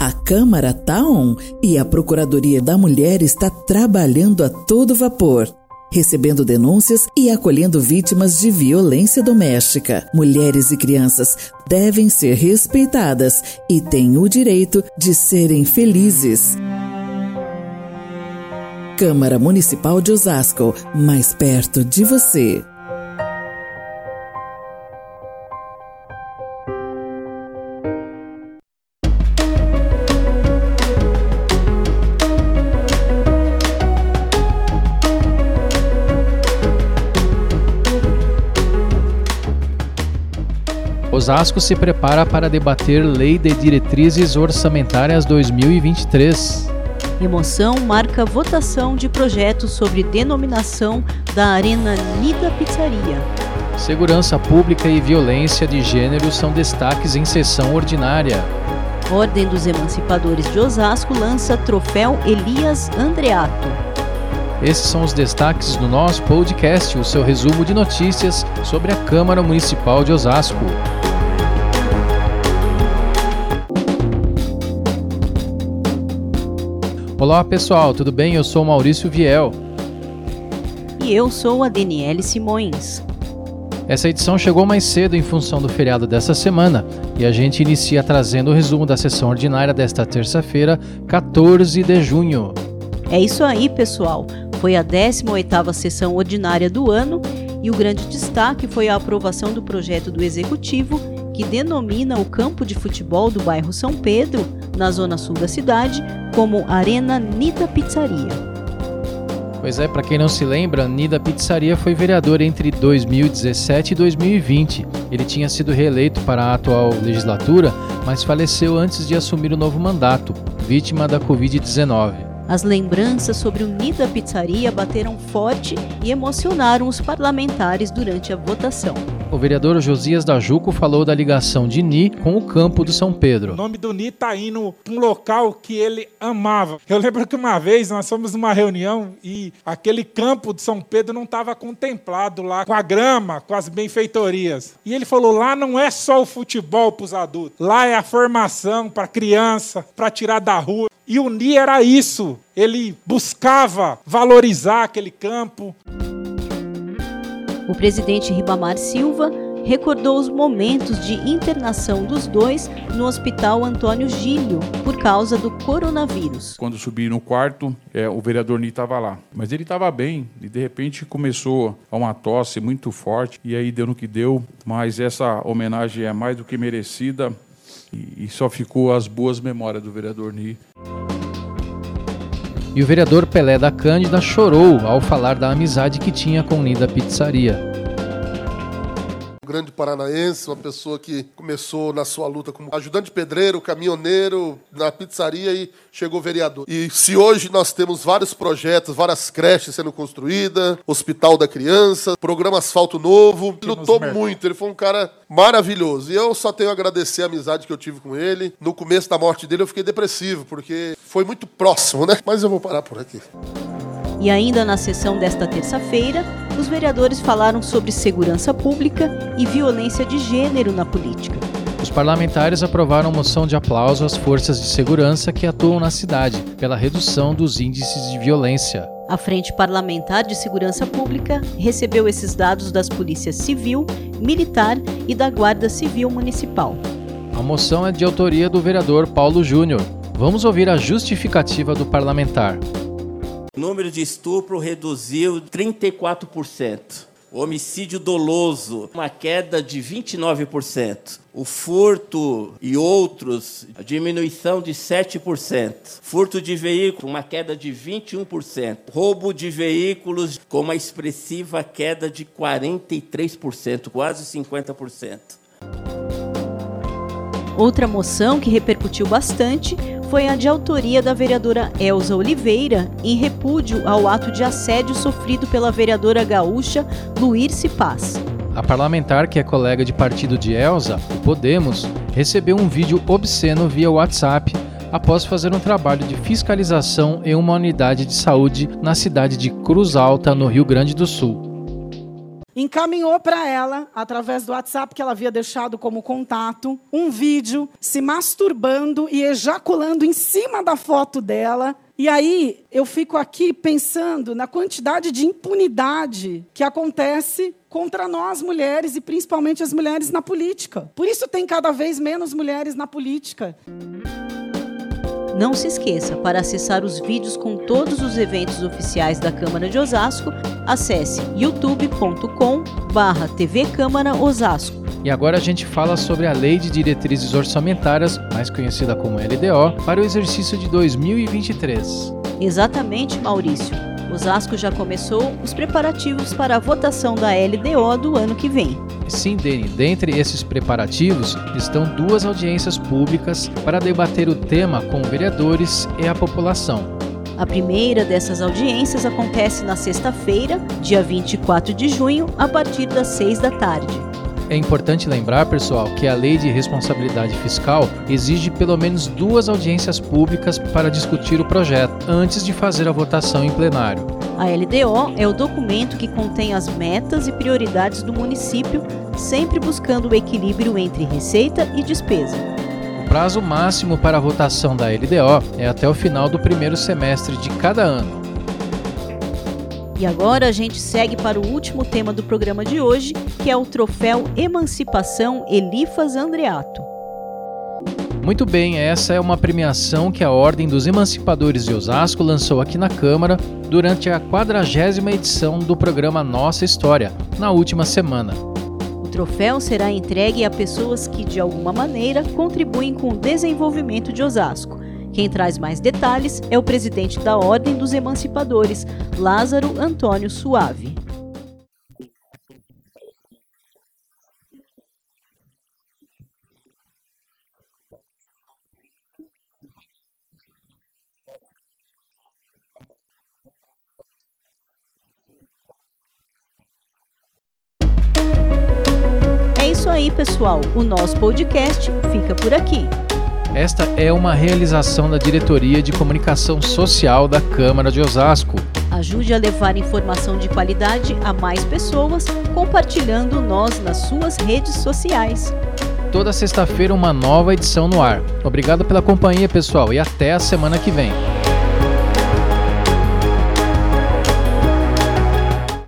A Câmara tá on e a Procuradoria da Mulher está trabalhando a todo vapor recebendo denúncias e acolhendo vítimas de violência doméstica. Mulheres e crianças devem ser respeitadas e têm o direito de serem felizes. Câmara Municipal de Osasco, mais perto de você. Osasco se prepara para debater Lei de Diretrizes Orçamentárias 2023. Emoção marca votação de projetos sobre denominação da Arena Nida Pizzaria. Segurança pública e violência de gênero são destaques em sessão ordinária. Ordem dos Emancipadores de Osasco lança troféu Elias Andreato. Esses são os destaques do nosso podcast, o seu resumo de notícias sobre a Câmara Municipal de Osasco. Olá pessoal, tudo bem? Eu sou Maurício Viel. E eu sou a Daniele Simões. Essa edição chegou mais cedo em função do feriado dessa semana e a gente inicia trazendo o resumo da sessão ordinária desta terça-feira, 14 de junho. É isso aí, pessoal. Foi a 18ª sessão ordinária do ano e o grande destaque foi a aprovação do projeto do Executivo que denomina o campo de futebol do bairro São Pedro, na zona sul da cidade, como Arena Nida Pizzaria. Pois é, para quem não se lembra, Nida Pizzaria foi vereador entre 2017 e 2020. Ele tinha sido reeleito para a atual legislatura, mas faleceu antes de assumir o novo mandato, vítima da Covid-19. As lembranças sobre o Nida Pizzaria bateram forte e emocionaram os parlamentares durante a votação. O vereador Josias da Juco falou da ligação de Ni com o campo do São Pedro. O nome do Ni tá indo para um local que ele amava. Eu lembro que uma vez nós fomos numa reunião e aquele campo de São Pedro não estava contemplado lá com a grama, com as benfeitorias. E ele falou: lá não é só o futebol para os adultos, lá é a formação para criança, para tirar da rua. E o Ni era isso. Ele buscava valorizar aquele campo. O presidente Ribamar Silva recordou os momentos de internação dos dois no Hospital Antônio Gílio por causa do coronavírus. Quando subi no quarto, é, o vereador Ni estava lá, mas ele estava bem e de repente começou a uma tosse muito forte e aí deu no que deu. Mas essa homenagem é mais do que merecida e, e só ficou as boas memórias do vereador Ni. E o vereador Pelé da Cândida chorou ao falar da amizade que tinha com Nida Pizzaria grande paranaense, uma pessoa que começou na sua luta como ajudante pedreiro, caminhoneiro, na pizzaria e chegou vereador. E se hoje nós temos vários projetos, várias creches sendo construídas, Hospital da Criança, programa Asfalto Novo, ele lutou muito, ele foi um cara maravilhoso. E eu só tenho a agradecer a amizade que eu tive com ele. No começo da morte dele eu fiquei depressivo, porque foi muito próximo, né? Mas eu vou parar por aqui. E ainda na sessão desta terça-feira, os vereadores falaram sobre segurança pública e violência de gênero na política. Os parlamentares aprovaram moção de aplauso às forças de segurança que atuam na cidade pela redução dos índices de violência. A Frente Parlamentar de Segurança Pública recebeu esses dados das polícias civil, militar e da Guarda Civil Municipal. A moção é de autoria do vereador Paulo Júnior. Vamos ouvir a justificativa do parlamentar. O número de estupro reduziu 34%. O homicídio doloso, uma queda de 29%. O furto e outros, a diminuição de 7%. Furto de veículo, uma queda de 21%. Roubo de veículos, com uma expressiva queda de 43%, quase 50%. Outra moção que repercutiu bastante foi a de autoria da vereadora Elza Oliveira, em repúdio ao ato de assédio sofrido pela vereadora gaúcha Luírce Paz. A parlamentar, que é colega de partido de Elza, o Podemos, recebeu um vídeo obsceno via WhatsApp após fazer um trabalho de fiscalização em uma unidade de saúde na cidade de Cruz Alta, no Rio Grande do Sul. Encaminhou para ela, através do WhatsApp que ela havia deixado como contato, um vídeo se masturbando e ejaculando em cima da foto dela. E aí eu fico aqui pensando na quantidade de impunidade que acontece contra nós mulheres e principalmente as mulheres na política. Por isso tem cada vez menos mulheres na política. Não se esqueça, para acessar os vídeos com todos os eventos oficiais da Câmara de Osasco, acesse youtube.com/barra TV Câmara Osasco. E agora a gente fala sobre a Lei de Diretrizes Orçamentárias, mais conhecida como LDO, para o exercício de 2023. Exatamente, Maurício. Osasco já começou os preparativos para a votação da LDO do ano que vem. Sim, Deni, dentre esses preparativos estão duas audiências públicas para debater o tema com vereadores e a população. A primeira dessas audiências acontece na sexta-feira, dia 24 de junho, a partir das 6 da tarde. É importante lembrar, pessoal, que a Lei de Responsabilidade Fiscal exige pelo menos duas audiências públicas para discutir o projeto, antes de fazer a votação em plenário. A LDO é o documento que contém as metas e prioridades do município, sempre buscando o equilíbrio entre receita e despesa. O prazo máximo para a votação da LDO é até o final do primeiro semestre de cada ano. E agora a gente segue para o último tema do programa de hoje, que é o troféu Emancipação Elifas Andreato. Muito bem, essa é uma premiação que a Ordem dos Emancipadores de Osasco lançou aqui na Câmara durante a quadragésima edição do programa Nossa História, na última semana. O troféu será entregue a pessoas que, de alguma maneira, contribuem com o desenvolvimento de Osasco quem traz mais detalhes é o presidente da Ordem dos Emancipadores, Lázaro Antônio Suave. Aí, pessoal. O nosso podcast fica por aqui. Esta é uma realização da Diretoria de Comunicação Social da Câmara de Osasco. Ajude a levar informação de qualidade a mais pessoas, compartilhando nós nas suas redes sociais. Toda sexta-feira, uma nova edição no ar. Obrigado pela companhia, pessoal, e até a semana que vem.